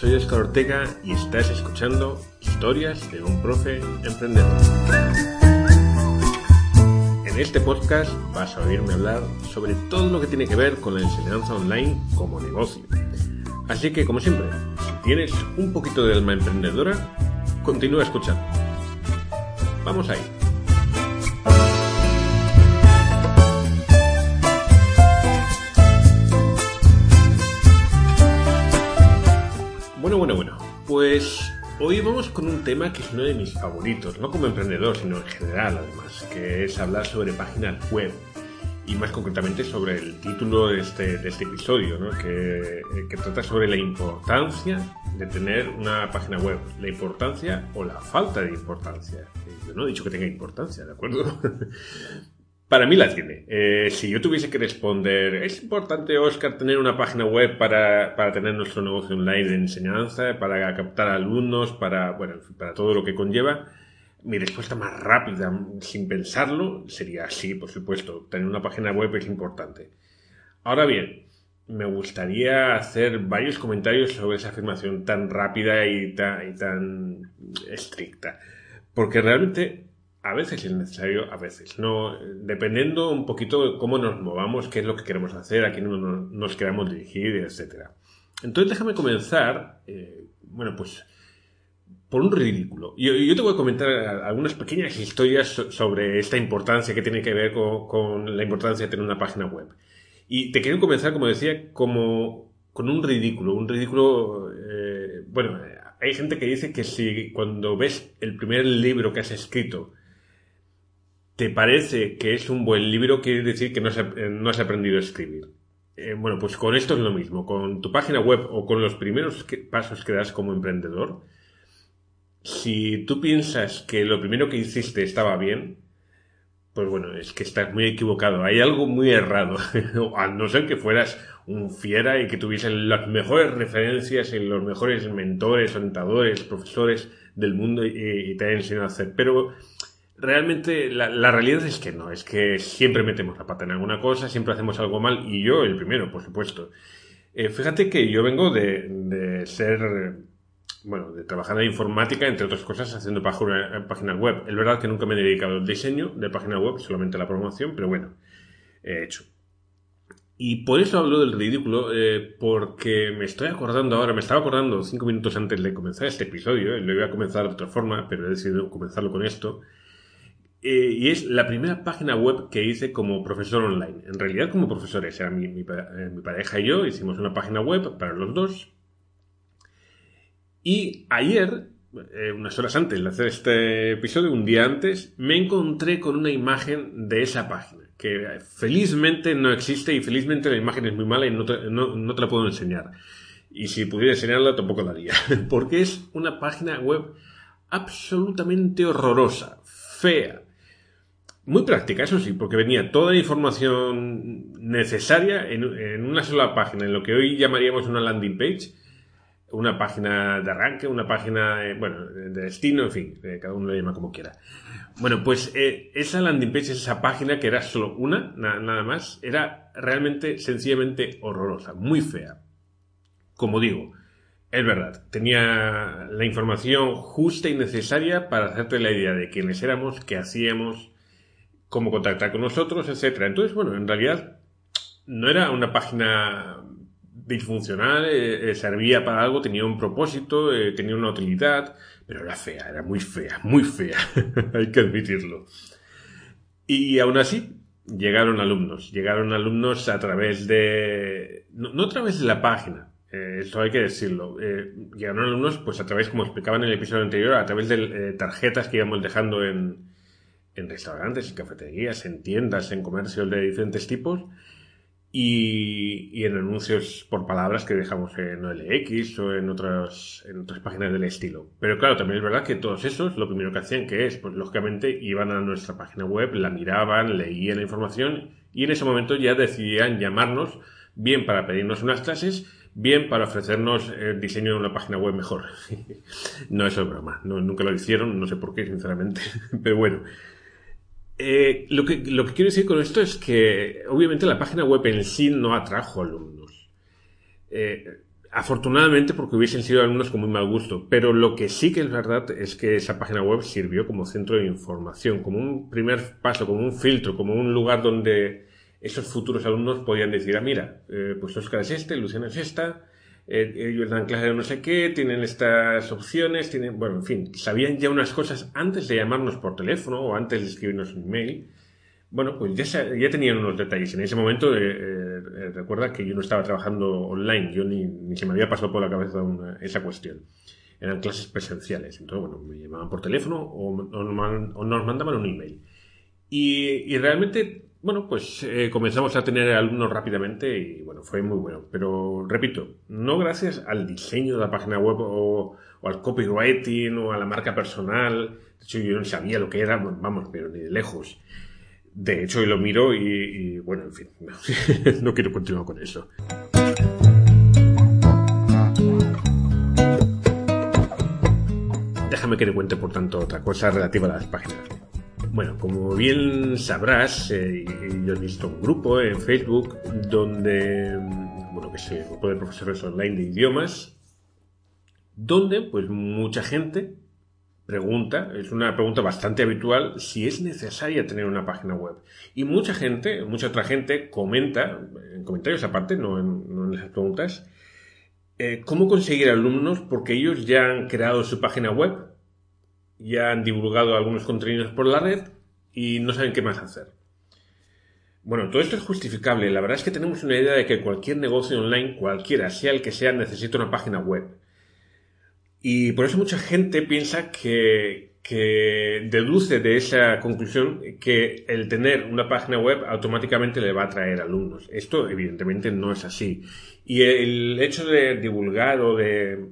Soy Oscar Ortega y estás escuchando Historias de un profe emprendedor. En este podcast vas a oírme hablar sobre todo lo que tiene que ver con la enseñanza online como negocio. Así que, como siempre, si tienes un poquito de alma emprendedora, continúa escuchando. Vamos ahí. Bueno, bueno, bueno. Pues hoy vamos con un tema que es uno de mis favoritos, no como emprendedor, sino en general además, que es hablar sobre páginas web y más concretamente sobre el título de este, de este episodio, ¿no? que, que, trata sobre la importancia de tener una página web, la importancia o la falta de importancia. Yo no he dicho que tenga importancia, ¿de acuerdo? para mí la tiene. Eh, si yo tuviese que responder, ¿es importante, Oscar, tener una página web para, para tener nuestro negocio online de enseñanza, para captar alumnos, para, bueno, para todo lo que conlleva? Mi respuesta más rápida, sin pensarlo, sería sí, por supuesto. Tener una página web es importante. Ahora bien, me gustaría hacer varios comentarios sobre esa afirmación tan rápida y tan, y tan estricta. Porque realmente a veces es necesario, a veces no. Dependiendo un poquito de cómo nos movamos, qué es lo que queremos hacer, a quién nos queremos dirigir, etc. Entonces déjame comenzar, eh, bueno, pues por un ridículo. Yo, yo, te voy a comentar algunas pequeñas historias sobre esta importancia que tiene que ver con, con, la importancia de tener una página web. Y te quiero comenzar, como decía, como con un ridículo. Un ridículo, eh, bueno, hay gente que dice que si cuando ves el primer libro que has escrito, te parece que es un buen libro, quiere decir que no has, aprendido a escribir. Eh, bueno, pues con esto es lo mismo. Con tu página web o con los primeros pasos que das como emprendedor, si tú piensas que lo primero que hiciste estaba bien, pues bueno, es que estás muy equivocado. Hay algo muy errado. a no ser que fueras un fiera y que tuvieses las mejores referencias y los mejores mentores, orientadores, profesores del mundo y, y te hayan enseñado a hacer. Pero realmente la, realidad es que no, es que siempre metemos la pata en alguna cosa, siempre hacemos algo mal y yo el primero, por supuesto. Eh, fíjate que yo vengo de, de, ser, bueno, de trabajar en informática, entre otras cosas, haciendo páginas web. Es verdad que nunca me he dedicado al diseño de página web, solamente a la promoción, pero bueno, he hecho. Y por eso hablo del ridículo, eh, porque me estoy acordando ahora, me estaba acordando cinco minutos antes de comenzar este episodio, lo iba a comenzar de otra forma, pero he decidido comenzarlo con esto, eh, y es la primera página web que hice como profesor online. En realidad como profesores, era mi, eh, pareja y yo, hicimos una página web para los dos. Y ayer, eh, unas horas antes de hacer este episodio, un día antes, me encontré con una imagen de esa página, que felizmente no existe y felizmente la imagen es muy mala y no no, no te la puedo enseñar. Y si pudiera enseñarla tampoco la haría, porque es una página web absolutamente horrorosa, fea, muy práctica, eso sí, porque venía toda la información necesaria en, una sola página, en lo que hoy llamaríamos una landing page, una página de arranque, una página, eh, bueno, de destino, en fin, eh, cada uno lo llama como quiera. Bueno, pues eh, esa landing page, esa página que era solo una, na, nada más, era realmente, sencillamente horrorosa, muy fea. Como digo, es verdad, tenía la información justa y necesaria para hacerte la idea de quiénes éramos, qué hacíamos, cómo contactar con nosotros, etcétera. Entonces, bueno, en realidad no era una página disfuncional, eh, eh, servía para algo, tenía un propósito, eh, tenía una utilidad, pero era fea, era muy fea, muy fea, hay que admitirlo. Y aún así, llegaron alumnos, llegaron alumnos a través de, no, no a través de la página, esto hay que decirlo, llegaron alumnos pues a través, como explicaba en el episodio anterior, a través de tarjetas que íbamos dejando en, en restaurantes, en cafeterías, en tiendas, en comercios de diferentes tipos. y, en anuncios por palabras que dejamos en OLX o en otras, en otras páginas del estilo. Pero claro, también es verdad que todos esos lo primero que hacían que es, pues lógicamente iban a nuestra página web, la miraban, leían la información y en ese momento ya decidían llamarnos bien para pedirnos unas clases, bien para ofrecernos el diseño de una página web mejor. no, eso es broma, nunca lo hicieron, no sé por qué, sinceramente, pero bueno. Eh, lo, que, lo que quiero decir con esto es que obviamente la página web en sí no atrajo alumnos. Eh, afortunadamente porque hubiesen sido alumnos con muy mal gusto, pero lo que sí que es verdad es que esa página web sirvió como centro de información, como un primer paso, como un filtro, como un lugar donde esos futuros alumnos podían decir, ah, mira, eh, pues Oscar es este, Luciana es esta, eh, ellos dan clase de no sé qué, tienen estas opciones, tienen, bueno, en fin, sabían ya unas cosas antes de llamarnos por teléfono o antes de escribirnos un email. Bueno, pues ya, ya tenían unos detalles. En ese momento, eh, eh, recuerda que yo no estaba trabajando online, yo ni, se me había pasado por la cabeza esa cuestión. Eran clases presenciales. Entonces, bueno, me llamaban por teléfono o, nos mandaban un email. Y realmente bueno, pues eh, comenzamos a tener alumnos rápidamente y bueno, fue muy bueno. Pero repito, no gracias al diseño de la página web o, al copywriting o a la marca personal. De hecho, yo no sabía lo que era, vamos, pero ni de lejos. De hecho, lo miro y, bueno, en fin, no quiero continuar con eso. Déjame que te cuente, por tanto, otra cosa relativa a las páginas bueno, como bien sabrás, eh, yo he visto un grupo en Facebook donde, bueno, que es el grupo de profesores online de idiomas, donde pues mucha gente pregunta, es una pregunta bastante habitual, si es necesaria tener una página web. Y mucha gente, mucha otra gente comenta, en comentarios aparte, no en, esas preguntas, eh, cómo conseguir alumnos porque ellos ya han creado su página web ya han divulgado algunos contenidos por la red y no saben qué más hacer. Bueno, todo esto es justificable. La verdad es que tenemos una idea de que cualquier negocio online, cualquiera, sea el que sea, necesita una página web. Y por eso mucha gente piensa que, deduce de esa conclusión que el tener una página web automáticamente le va a traer alumnos. Esto evidentemente no es así. Y el hecho de divulgar o de,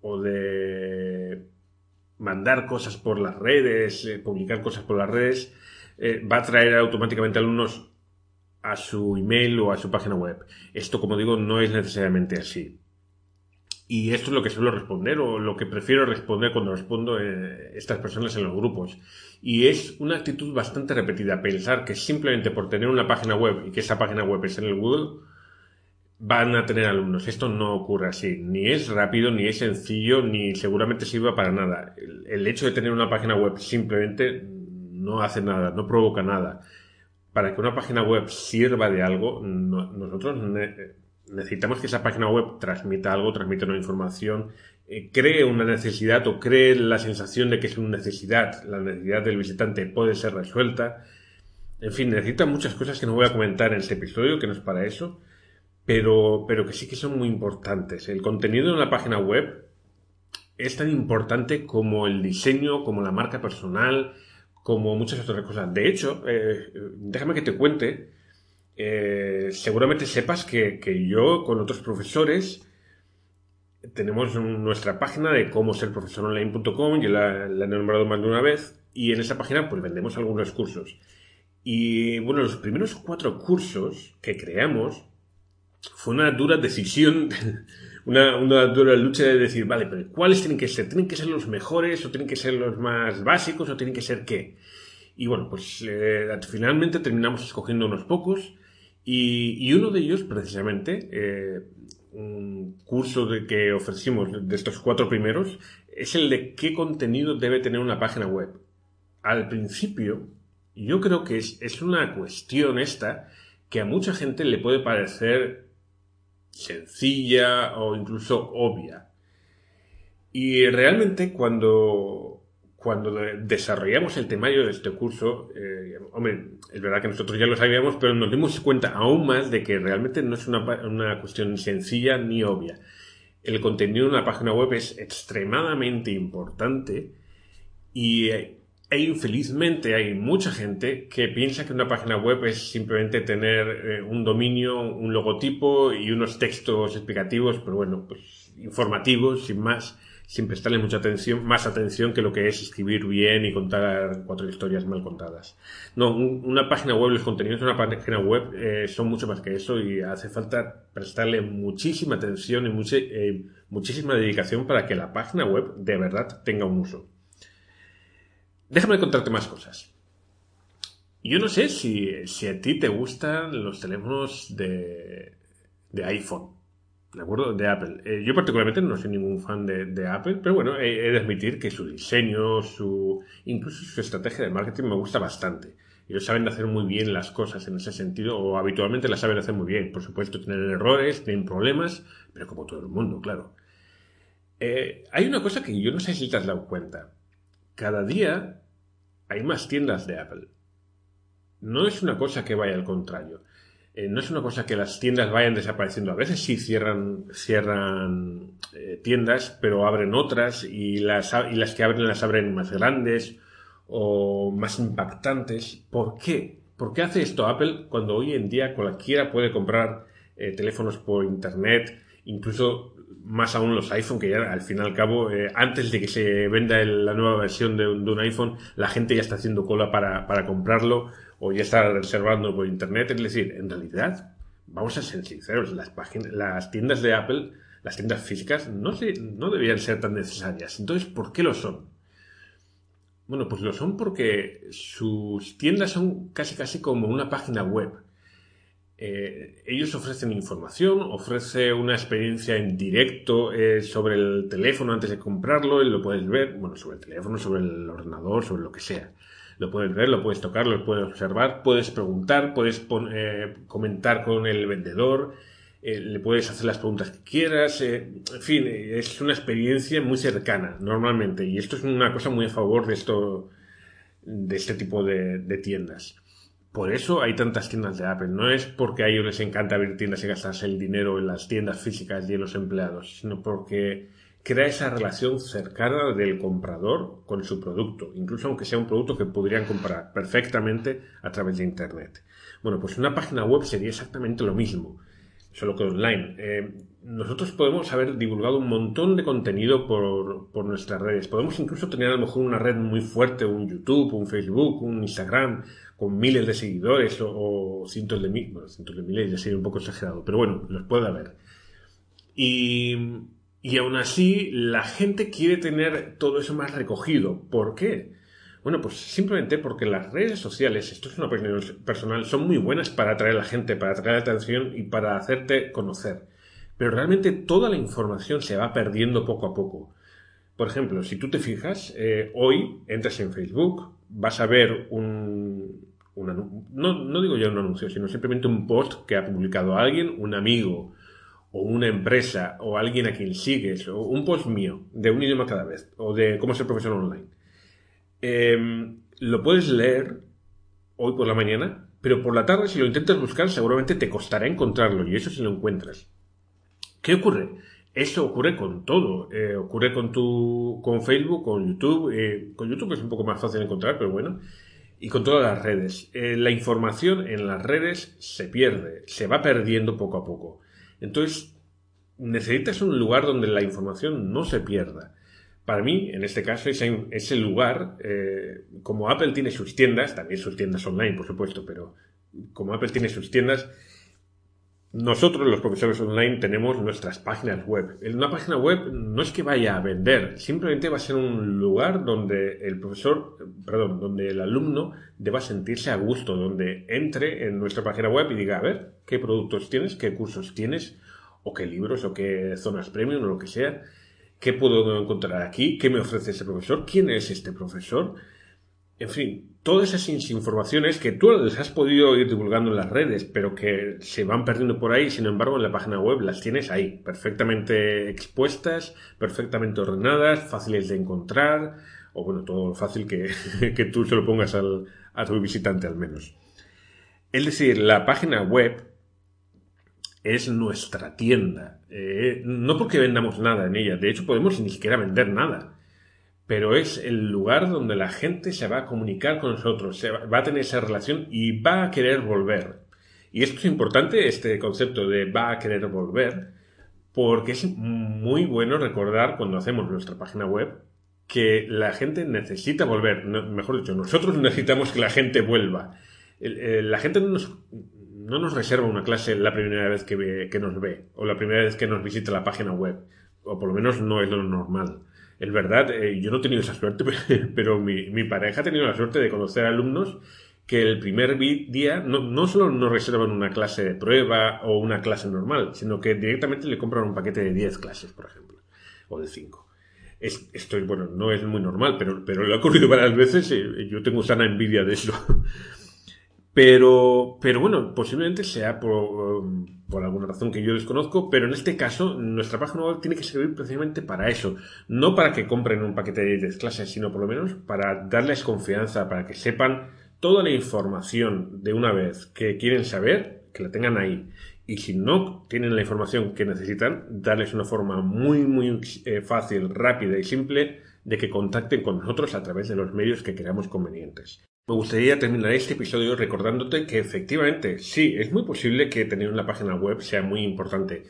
o de mandar cosas por las redes, eh, publicar cosas por las redes, eh, va a traer automáticamente alumnos a su email o a su página web. Esto, como digo, no es necesariamente así. Y esto es lo que suelo responder o lo que prefiero responder cuando respondo a eh, estas personas en los grupos. Y es una actitud bastante repetida, pensar que simplemente por tener una página web y que esa página web es en el Google, van a tener alumnos. Esto no ocurre así. Ni es rápido, ni es sencillo, ni seguramente sirva para nada. El, hecho de tener una página web simplemente no hace nada, no provoca nada. Para que una página web sirva de algo, nosotros necesitamos que esa página web transmita algo, transmita una información, eh, cree una necesidad o cree la sensación de que es una necesidad, la necesidad del visitante puede ser resuelta. En fin, necesita muchas cosas que no voy a comentar en este episodio, que no es para eso pero, pero que sí que son muy importantes. El contenido en la página web es tan importante como el diseño, como la marca personal, como muchas otras cosas. De hecho, eh, déjame que te cuente, eh, seguramente sepas que, yo con otros profesores tenemos nuestra página de cómo ser profesoronline.com, yo la, la he nombrado más de una vez, y en esa página pues vendemos algunos cursos. Y bueno, los primeros cuatro cursos que creamos fue una dura decisión, una, una, dura lucha de decir, vale, pero ¿cuáles tienen que ser? ¿Tienen que ser los mejores o tienen que ser los más básicos o tienen que ser qué? Y bueno, pues eh, finalmente terminamos escogiendo unos pocos y, uno de ellos, precisamente, eh, un curso de que ofrecimos de estos cuatro primeros, es el de qué contenido debe tener una página web. Al principio, yo creo que es, es una cuestión esta que a mucha gente le puede parecer sencilla o incluso obvia. Y realmente cuando, cuando desarrollamos el temario de este curso, eh, hombre, es verdad que nosotros ya lo sabíamos, pero nos dimos cuenta aún más de que realmente no es una, una cuestión sencilla ni obvia. El contenido de una página web es extremadamente importante y, E infelizmente hay mucha gente que piensa que una página web es simplemente tener eh, un dominio, un logotipo y unos textos explicativos, pero bueno, pues informativos, sin más, sin prestarle mucha atención, más atención que lo que es escribir bien y contar cuatro historias mal contadas. No, una página web, los contenidos de una página web eh, son mucho más que eso y hace falta prestarle muchísima atención y eh, muchísima dedicación para que la página web de verdad tenga un uso. Déjame contarte más cosas. Yo no sé si, a ti te gustan los teléfonos de, iPhone, ¿de acuerdo? De Apple. Eh, yo particularmente no soy ningún fan de, Apple, pero bueno, he, de admitir que su diseño, su incluso su estrategia de marketing me gusta bastante. Ellos saben hacer muy bien las cosas en ese sentido, o habitualmente las saben hacer muy bien. Por supuesto, tienen errores, tienen problemas, pero como todo el mundo, claro. Eh, hay una cosa que yo no sé si te has dado cuenta cada día hay más tiendas de Apple. No es una cosa que vaya al contrario. Eh, no es una cosa que las tiendas vayan desapareciendo. A veces sí cierran, cierran eh, tiendas, pero abren otras y las, y las que abren las abren más grandes o más impactantes. ¿Por qué? ¿Por qué hace esto Apple cuando hoy en día cualquiera puede comprar eh, teléfonos por Internet? Incluso más aún los iPhone, que ya al fin y al cabo, eh, antes de que se venda la nueva versión de un, iPhone, la gente ya está haciendo cola para, comprarlo o ya está reservando por internet. Es decir, en realidad, vamos a ser sinceros, las, páginas, las tiendas de Apple, las tiendas físicas, no, se, no deberían ser tan necesarias. Entonces, ¿por qué lo son? Bueno, pues lo son porque sus tiendas son casi casi como una página web. Eh, ellos ofrecen información, ofrece una experiencia en directo eh, sobre el teléfono antes de comprarlo, y lo puedes ver, bueno, sobre el teléfono, sobre el ordenador, sobre lo que sea. Lo puedes ver, lo puedes tocar, lo puedes observar, puedes preguntar, puedes eh, comentar con el vendedor, le puedes hacer las preguntas que quieras, en fin, es una experiencia muy cercana normalmente y esto es una cosa muy a favor de esto, de este tipo de tiendas. Por eso hay tantas tiendas de Apple. No es porque a ellos les encanta abrir tiendas y gastarse el dinero en las tiendas físicas y en los empleados, sino porque crea esa relación cercana del comprador con su producto, incluso aunque sea un producto que podrían comprar perfectamente a través de Internet. Bueno, pues una página web sería exactamente lo mismo, solo que online. Eh, nosotros podemos haber divulgado un montón de contenido por, por, nuestras redes. Podemos incluso tener a lo mejor una red muy fuerte, un YouTube, un Facebook, un Instagram, con miles de seguidores o, cientos de miles, bueno, cientos de miles ya sería un poco exagerado, pero bueno, los puede haber. Y, y aún así, la gente quiere tener todo eso más recogido. ¿Por qué? Bueno, pues simplemente porque las redes sociales, esto es una opinión personal, son muy buenas para atraer a la gente, para atraer la atención y para hacerte conocer. Pero realmente toda la información se va perdiendo poco a poco. Por ejemplo, si tú te fijas, eh, hoy entras en Facebook, vas a ver un, no, digo ya un anuncio, sino simplemente un post que ha publicado alguien, un amigo o una empresa o alguien a quien sigues, o un post mío de un idioma cada vez, o de cómo ser profesional online. Em, lo puedes leer hoy por la mañana, pero por la tarde si lo intentas buscar seguramente te costará encontrarlo y eso si lo encuentras. ¿Qué ocurre? Eso ocurre con todo. Eh, ocurre con tu, con Facebook, con YouTube. Eh, con YouTube es un poco más fácil encontrar, pero bueno y con todas las redes. Eh, la información en las redes se pierde, se va perdiendo poco a poco. Entonces, necesitas un lugar donde la información no se pierda. Para mí, en este caso, ese, ese lugar, eh, como Apple tiene sus tiendas, también sus tiendas online, por supuesto, pero como Apple tiene sus tiendas, nosotros, los profesores online, tenemos nuestras páginas web. Una página web no es que vaya a vender, simplemente va a ser un lugar donde el profesor, perdón, donde el alumno deba sentirse a gusto, donde entre en nuestra página web y diga, a ver, qué productos tienes, qué cursos tienes, o qué libros, o qué zonas premium, o lo que sea, qué puedo encontrar aquí, qué me ofrece ese profesor, quién es este profesor, en fin, todas esas informaciones que tú les has podido ir divulgando en las redes, pero que se van perdiendo por ahí, sin embargo, en la página web las tienes ahí, perfectamente expuestas, perfectamente ordenadas, fáciles de encontrar, o bueno, todo fácil que, que tú se lo pongas al, a tu visitante al menos. Es decir, la página web es nuestra tienda. Eh, no porque vendamos nada en ella, de hecho podemos ni siquiera vender nada pero es el lugar donde la gente se va a comunicar con nosotros, se va, a tener esa relación y va a querer volver. Y esto es importante, este concepto de va a querer volver, porque es muy bueno recordar cuando hacemos nuestra página web que la gente necesita volver, mejor dicho, nosotros necesitamos que la gente vuelva. La gente no nos, no nos reserva una clase la primera vez que, que nos ve o la primera vez que nos visita la página web, o por lo menos no es lo normal. Es verdad, eh, yo no he tenido esa suerte, pero mi, pareja ha tenido la suerte de conocer alumnos que el primer día no, solo nos reservan una clase de prueba o una clase normal, sino que directamente le compran un paquete de 10 clases, por ejemplo, o de 5. Es, esto, bueno, no es muy normal, pero, pero lo ha ocurrido varias veces yo tengo sana envidia de eso. Pero, pero bueno, posiblemente sea por, por, alguna razón que yo desconozco, pero en este caso nuestra página web tiene que servir precisamente para eso. No para que compren un paquete de 10 clases, sino por lo menos para darles confianza, para que sepan toda la información de una vez que quieren saber, que la tengan ahí. Y si no tienen la información que necesitan, darles una forma muy, muy eh, fácil, rápida y simple de que contacten con nosotros a través de los medios que creamos convenientes. Me gustaría terminar este episodio recordándote que efectivamente, sí, es muy posible que tener una página web sea muy importante.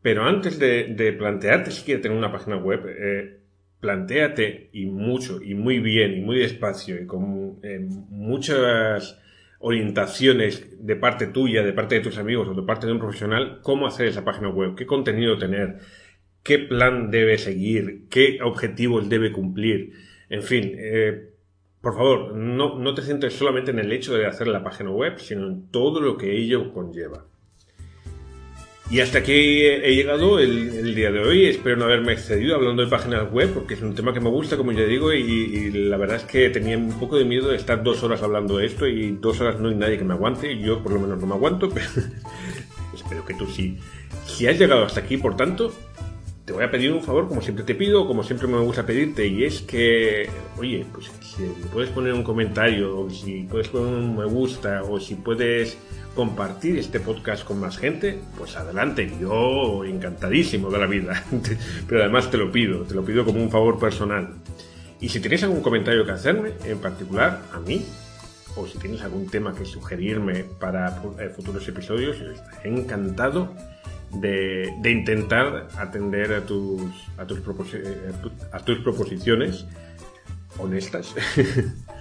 Pero antes de, plantearte si quieres tener una página web, eh, plantéate y mucho, y muy bien, y muy despacio, y con eh, muchas orientaciones de parte tuya, de parte de tus amigos o de parte de un profesional, cómo hacer esa página web, qué contenido tener, qué plan debe seguir, qué objetivos debe cumplir. En fin, eh, por favor, no, no te centres solamente en el hecho de hacer la página web, sino en todo lo que ello conlleva. Y hasta aquí he llegado el, día de hoy. Espero no haberme excedido hablando de páginas web, porque es un tema que me gusta, como ya digo, y, la verdad es que tenía un poco de miedo de estar dos horas hablando de esto y dos horas no hay nadie que me aguante. Yo por lo menos no me aguanto, pero espero que tú sí. Si has llegado hasta aquí, por tanto, te voy a pedir un favor, como siempre te pido, como siempre me gusta pedirte, y es que, oye, pues si puedes poner un comentario, o si puedes poner un me gusta, o si puedes compartir este podcast con más gente, pues adelante, yo encantadísimo de la vida. Pero además te lo pido, te lo pido como un favor personal. Y si tienes algún comentario que hacerme, en particular a mí, o si tienes algún tema que sugerirme para eh, futuros episodios, estaré encantado de, intentar atender a tus, a tus, eh, a tus proposiciones honestas.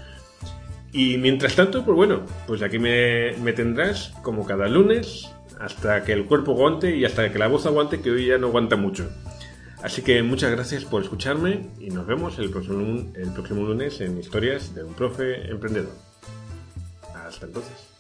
Y mientras tanto, pues bueno, pues aquí me, tendrás como cada lunes hasta que el cuerpo aguante y hasta que la voz aguante, que hoy ya no aguanta mucho. Así que muchas gracias por escucharme y nos vemos el próximo lunes en Historias de un profe emprendedor. Hasta entonces.